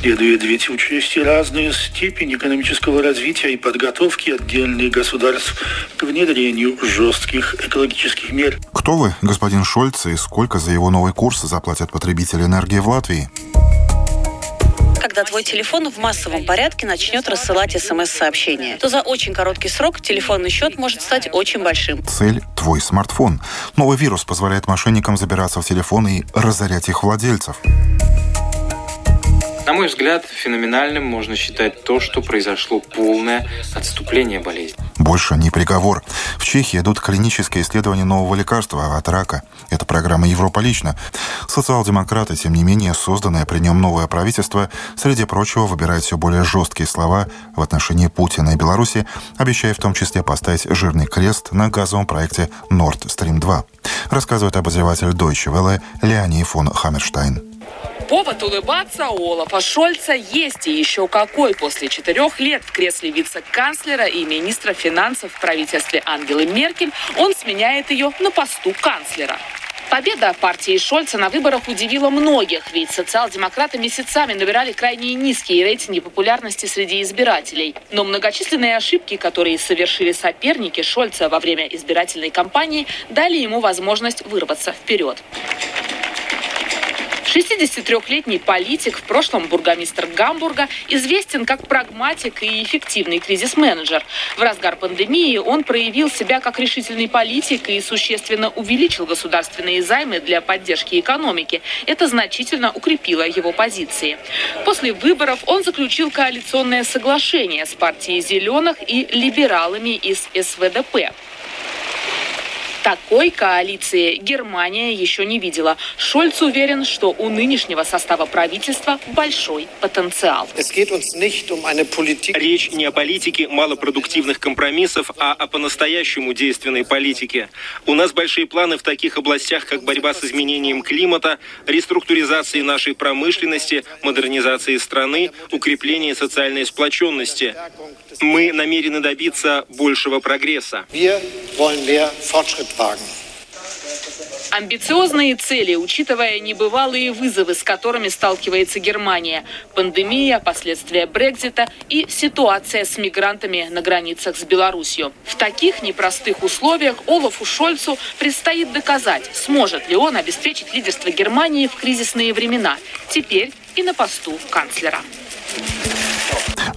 Следует ведь учесть и разную степень экономического развития и подготовки отдельных государств к внедрению жестких экологических мер. Кто вы, господин Шольц, и сколько за его новый курс заплатят потребители энергии в Латвии? когда твой телефон в массовом порядке начнет рассылать смс-сообщения, то за очень короткий срок телефонный счет может стать очень большим. Цель – твой смартфон. Новый вирус позволяет мошенникам забираться в телефоны и разорять их владельцев. На мой взгляд, феноменальным можно считать то, что произошло полное отступление болезни. Больше не приговор. В Чехии идут клинические исследования нового лекарства от рака. Это программа «Европа лично». Социал-демократы, тем не менее, созданное при нем новое правительство, среди прочего, выбирает все более жесткие слова в отношении Путина и Беларуси, обещая в том числе поставить жирный крест на газовом проекте Nord Stream 2. Рассказывает обозреватель Deutsche Welle Леони фон Хаммерштайн. Повод улыбаться у Олафа Шольца есть и еще какой. После четырех лет в кресле вице-канцлера и министра финансов в правительстве Ангелы Меркель он сменяет ее на посту канцлера. Победа партии Шольца на выборах удивила многих, ведь социал-демократы месяцами набирали крайне низкие рейтинги популярности среди избирателей. Но многочисленные ошибки, которые совершили соперники Шольца во время избирательной кампании, дали ему возможность вырваться вперед. 63-летний политик, в прошлом бургомистр Гамбурга, известен как прагматик и эффективный кризис-менеджер. В разгар пандемии он проявил себя как решительный политик и существенно увеличил государственные займы для поддержки экономики. Это значительно укрепило его позиции. После выборов он заключил коалиционное соглашение с партией «Зеленых» и либералами из СВДП. Такой коалиции Германия еще не видела. Шольц уверен, что у нынешнего состава правительства большой потенциал. Um Речь не о политике малопродуктивных компромиссов, а о по-настоящему действенной политике. У нас большие планы в таких областях, как борьба с изменением климата, реструктуризации нашей промышленности, модернизации страны, укрепление социальной сплоченности. Мы намерены добиться большего прогресса. Амбициозные цели, учитывая небывалые вызовы, с которыми сталкивается Германия. Пандемия, последствия Брекзита и ситуация с мигрантами на границах с Беларусью. В таких непростых условиях Олафу Шольцу предстоит доказать, сможет ли он обеспечить лидерство Германии в кризисные времена, теперь и на посту канцлера.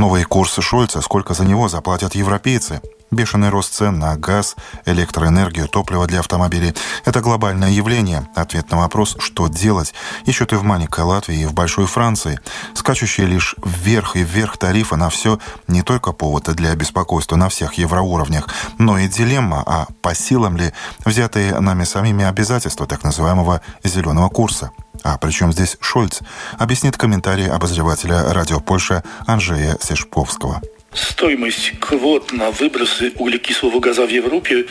Новые курсы Шольца, сколько за него заплатят европейцы? Бешеный рост цен на газ, электроэнергию, топливо для автомобилей – это глобальное явление. Ответ на вопрос, что делать, ищут и в маленькой Латвии, и в большой Франции. Скачущие лишь вверх и вверх тарифы на все не только повод для беспокойства на всех евроуровнях, но и дилемма, а по силам ли взятые нами самими обязательства так называемого «зеленого курса». А причем здесь Шольц, объяснит комментарий обозревателя «Радио Польша» Анжея Сешповского. Стоимость квот на выбросы углекислого газа в Европе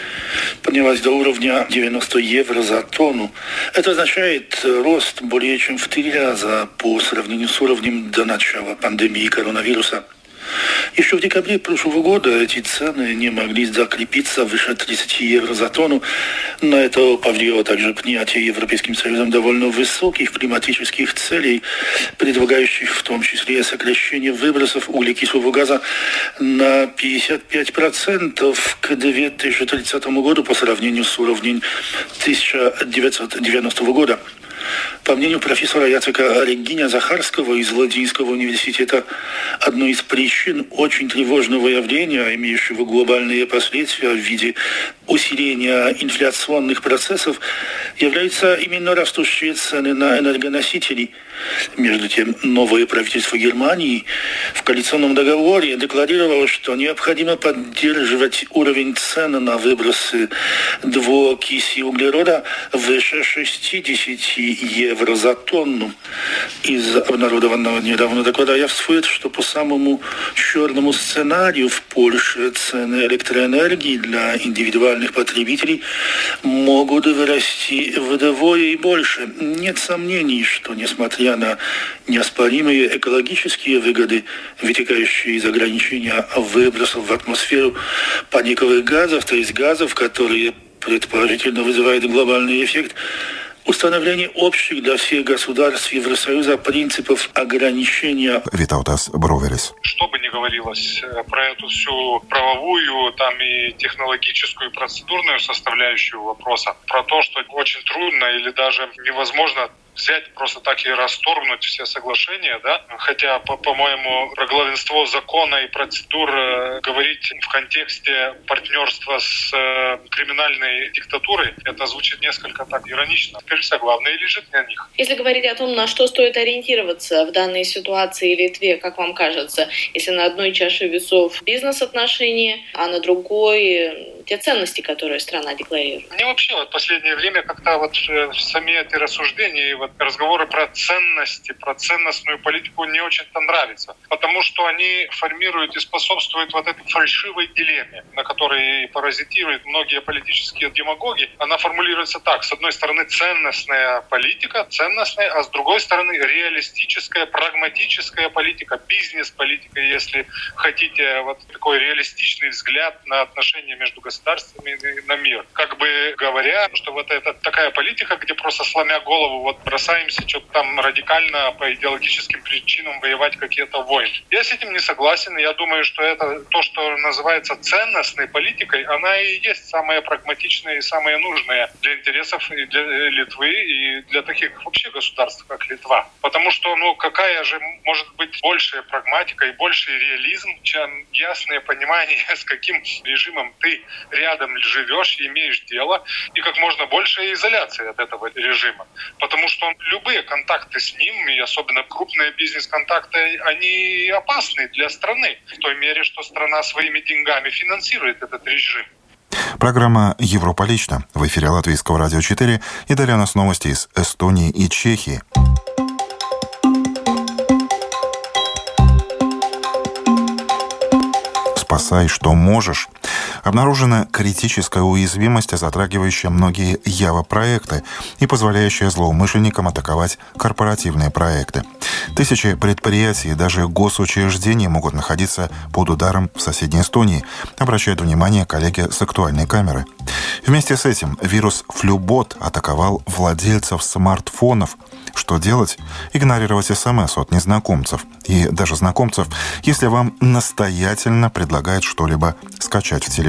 поднялась до уровня 90 евро за тонну. Это означает рост более чем в три раза по сравнению с уровнем до начала пандемии коронавируса. Еще в декабре прошлого года эти цены не могли закрепиться выше 30 евро за тонну. На это повлияло также принятие Европейским Союзом довольно высоких климатических целей, предлагающих в том числе сокращение выбросов углекислого газа на 55% к 2030 году по сравнению с уровнем 1990 года. По мнению профессора Яцека Региня Захарского из Владимирского университета, одной из причин очень тревожного явления, имеющего глобальные последствия в виде усиления инфляционных процессов, являются именно растущие цены на энергоносители. Между тем, новое правительство Германии в коалиционном договоре декларировало, что необходимо поддерживать уровень цен на выбросы двуокиси углерода выше 60 евро за тонну. Из обнародованного недавно доклада явствует, что по самому черному сценарию в Польше цены электроэнергии для индивидуальных потребителей могут вырасти вдвое и больше. Нет сомнений, что несмотря на неоспоримые экологические выгоды, вытекающие из ограничения выбросов в атмосферу парниковых газов, то есть газов, которые предположительно вызывают глобальный эффект, установление общих для всех государств Евросоюза принципов ограничения. Витаутас Броверис. Что бы ни говорилось э, про эту всю правовую, там и технологическую, и процедурную составляющую вопроса, про то, что очень трудно или даже невозможно взять просто так и расторгнуть все соглашения, да, хотя, по-моему, про главенство закона и процедур э, говорить в контексте партнерства с э, криминальной диктатурой, это звучит несколько так иронично. Теперь все главное лежит на них. Если говорить о том, на что стоит ориентироваться в данной ситуации Литве, как вам кажется, если на одной чаше весов бизнес-отношения, а на другой те ценности, которые страна декларирует? Мне вообще вот последнее время как-то вот сами эти рассуждения и вот разговоры про ценности, про ценностную политику не очень-то нравятся, потому что они формируют и способствуют вот этой фальшивой дилемме, на которой паразитируют многие политические демагоги. Она формулируется так. С одной стороны, ценностная политика, ценностная, а с другой стороны, реалистическая, прагматическая политика, бизнес-политика, если хотите, вот такой реалистичный взгляд на отношения между государствами и на мир. Как бы говоря, что вот это такая политика, где просто сломя голову вот бросаемся что-то там радикально по идеологическим причинам воевать какие-то войны. Я с этим не согласен. Я думаю, что это то, что называется ценностной политикой, она и есть самая прагматичная и самая нужная для интересов и для Литвы, и для таких вообще государств, как Литва. Потому что, ну, какая же может быть большая прагматика и больший реализм, чем ясное понимание, с каким режимом ты рядом живешь имеешь дело, и как можно большая изоляция от этого режима. Потому что любые контакты с ним, и особенно крупные бизнес-контакты, они опасны для страны, в той мере, что страна своими деньгами финансирует этот режим. Программа «Европа лично» в эфире Латвийского радио 4 и далее у нас новости из Эстонии и Чехии. спасай, что можешь. Обнаружена критическая уязвимость, затрагивающая многие Java-проекты и позволяющая злоумышленникам атаковать корпоративные проекты. Тысячи предприятий и даже госучреждений могут находиться под ударом в соседней Эстонии, обращают внимание коллеги с актуальной камеры. Вместе с этим вирус Флюбот атаковал владельцев смартфонов, что делать? Игнорировать СМС от незнакомцев и даже знакомцев, если вам настоятельно предлагают что-либо скачать в телефон,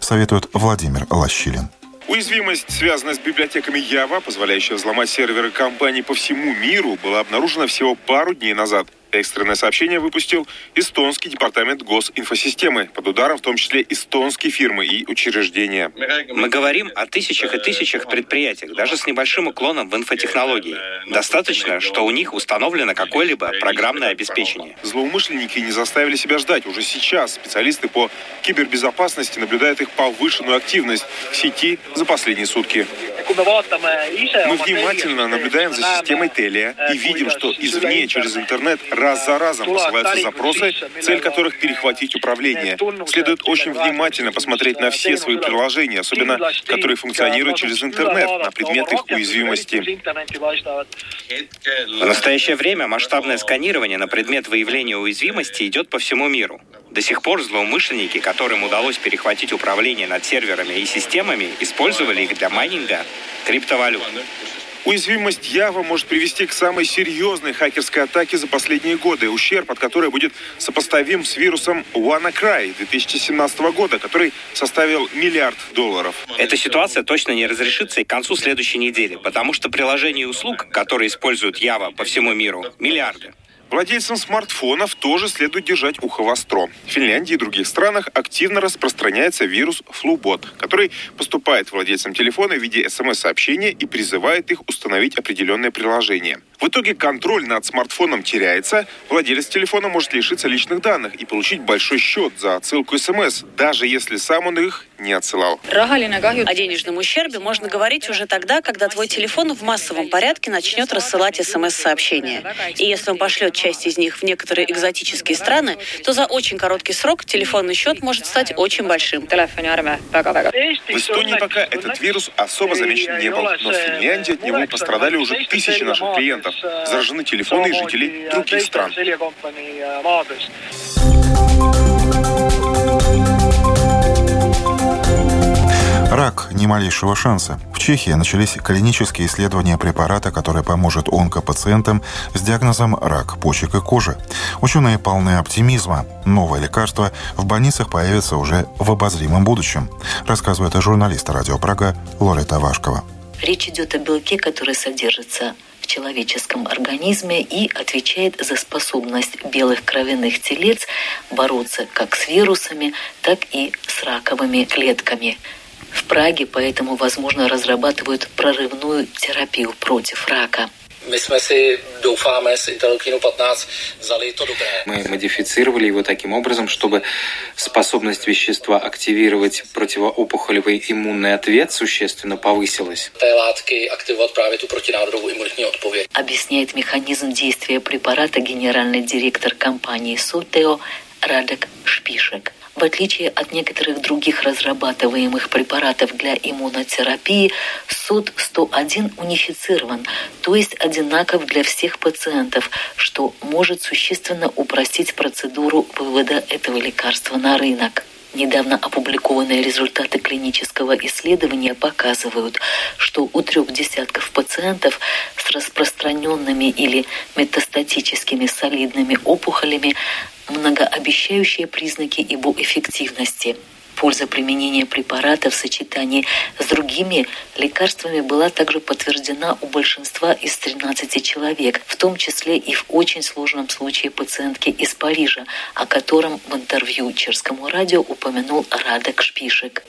советует Владимир Лощилин. Уязвимость, связанная с библиотеками Java, позволяющая взломать серверы компаний по всему миру, была обнаружена всего пару дней назад. Экстренное сообщение выпустил эстонский департамент госинфосистемы, под ударом в том числе эстонские фирмы и учреждения. Мы говорим о тысячах и тысячах предприятиях, даже с небольшим уклоном в инфотехнологии. Достаточно, что у них установлено какое-либо программное обеспечение. Злоумышленники не заставили себя ждать. Уже сейчас специалисты по кибербезопасности наблюдают их повышенную активность в сети за последние сутки. Мы внимательно наблюдаем за системой Телия и видим, что извне через интернет раз за разом посылаются запросы, цель которых перехватить управление. Следует очень внимательно посмотреть на все свои приложения, особенно которые функционируют через интернет, на предмет их уязвимости. В настоящее время масштабное сканирование на предмет выявления уязвимости идет по всему миру. До сих пор злоумышленники, которым удалось перехватить управление над серверами и системами, использовали их для майнинга криптовалют. Уязвимость Ява может привести к самой серьезной хакерской атаке за последние годы, ущерб от которой будет сопоставим с вирусом WannaCry 2017 года, который составил миллиард долларов. Эта ситуация точно не разрешится и к концу следующей недели, потому что приложений и услуг, которые используют Ява по всему миру, миллиарды. Владельцам смартфонов тоже следует держать ухо востро. В Финляндии и других странах активно распространяется вирус Флубот, который поступает владельцам телефона в виде смс-сообщения и призывает их установить определенное приложение. В итоге контроль над смартфоном теряется, владелец телефона может лишиться личных данных и получить большой счет за отсылку смс, даже если сам он их не отсылал. О денежном ущербе можно говорить уже тогда, когда твой телефон в массовом порядке начнет рассылать смс-сообщения. И если он пошлет часть из них в некоторые экзотические страны, то за очень короткий срок телефонный счет может стать очень большим. В Эстонии пока этот вирус особо замечен не был, но в Финляндии от него пострадали уже тысячи наших клиентов. Заражены телефоны жителей других стран. Рак – ни малейшего шанса. В Чехии начались клинические исследования препарата, который поможет онкопациентам с диагнозом рак почек и кожи. Ученые полны оптимизма. Новое лекарство в больницах появится уже в обозримом будущем, рассказывает журналист радио Прага Лорета Вашкова. Речь идет о белке, который содержится в человеческом организме и отвечает за способность белых кровяных телец бороться как с вирусами, так и с раковыми клетками. Праге поэтому, возможно, разрабатывают прорывную терапию против рака. My jsme si, doufáme, s Interleukinu 15 взяли то dobré. Мы модифицировали его таким образом, чтобы способность вещества активировать противоопухолевый иммунный ответ существенно повысилась. Объясняет механизм действия препарата генеральный директор компании Сотео Радек Шпишек. В отличие от некоторых других разрабатываемых препаратов для иммунотерапии, СОД-101 унифицирован, то есть одинаков для всех пациентов, что может существенно упростить процедуру вывода этого лекарства на рынок. Недавно опубликованные результаты клинического исследования показывают, что у трех десятков пациентов с распространенными или метастатическими солидными опухолями многообещающие признаки его эффективности. Польза применения препарата в сочетании с другими лекарствами была также подтверждена у большинства из 13 человек, в том числе и в очень сложном случае пациентки из Парижа, о котором в интервью Черскому радио упомянул Радек Шпишек.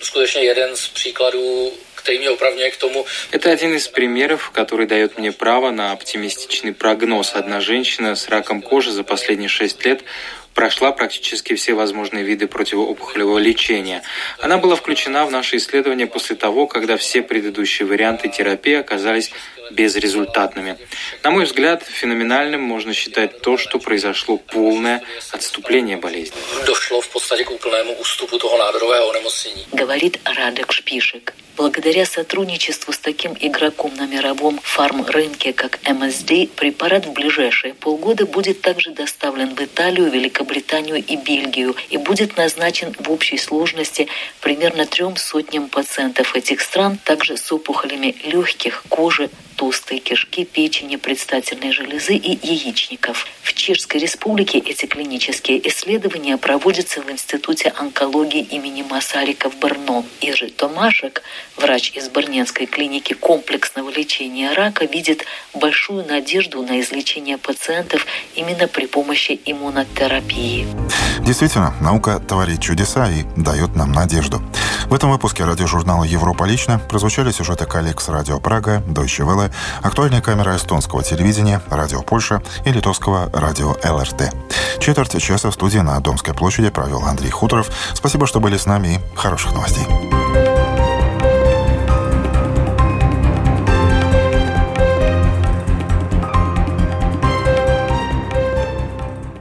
Это один из примеров, который дает мне право на оптимистичный прогноз. Одна женщина с раком кожи за последние шесть лет прошла практически все возможные виды противоопухолевого лечения. Она была включена в наше исследование после того, когда все предыдущие варианты терапии оказались безрезультатными. На мой взгляд, феноменальным можно считать то, что произошло полное отступление болезни. Дошло в подстате к полному уступу того нádоровého Говорит Радек Шпишек. Благодаря сотрудничеству с таким игроком на мировом фарм-рынке, как MSD, препарат в ближайшие полгода будет также доставлен в Италию, Великобританию и Бельгию и будет назначен в общей сложности примерно трем сотням пациентов этих стран, также с опухолями легких, кожи, толстой кишки, печени, предстательной железы и яичников. В Чешской Республике эти клинические исследования проводятся в Институте онкологии имени Масарика в Брно. Иржи Томашек, врач из Барненской клиники комплексного лечения рака, видит большую надежду на излечение пациентов именно при помощи иммунотерапии. Действительно, наука творит чудеса и дает нам надежду. В этом выпуске радиожурнала «Европа лично» прозвучали сюжеты коллег с радио Прага, Deutsche Welle, актуальная камера эстонского телевидения, радио Польша и литовского радио ЛРТ. Четверть часа в студии на Домской площади провел Андрей Хуторов. Спасибо, что были с нами и хороших новостей.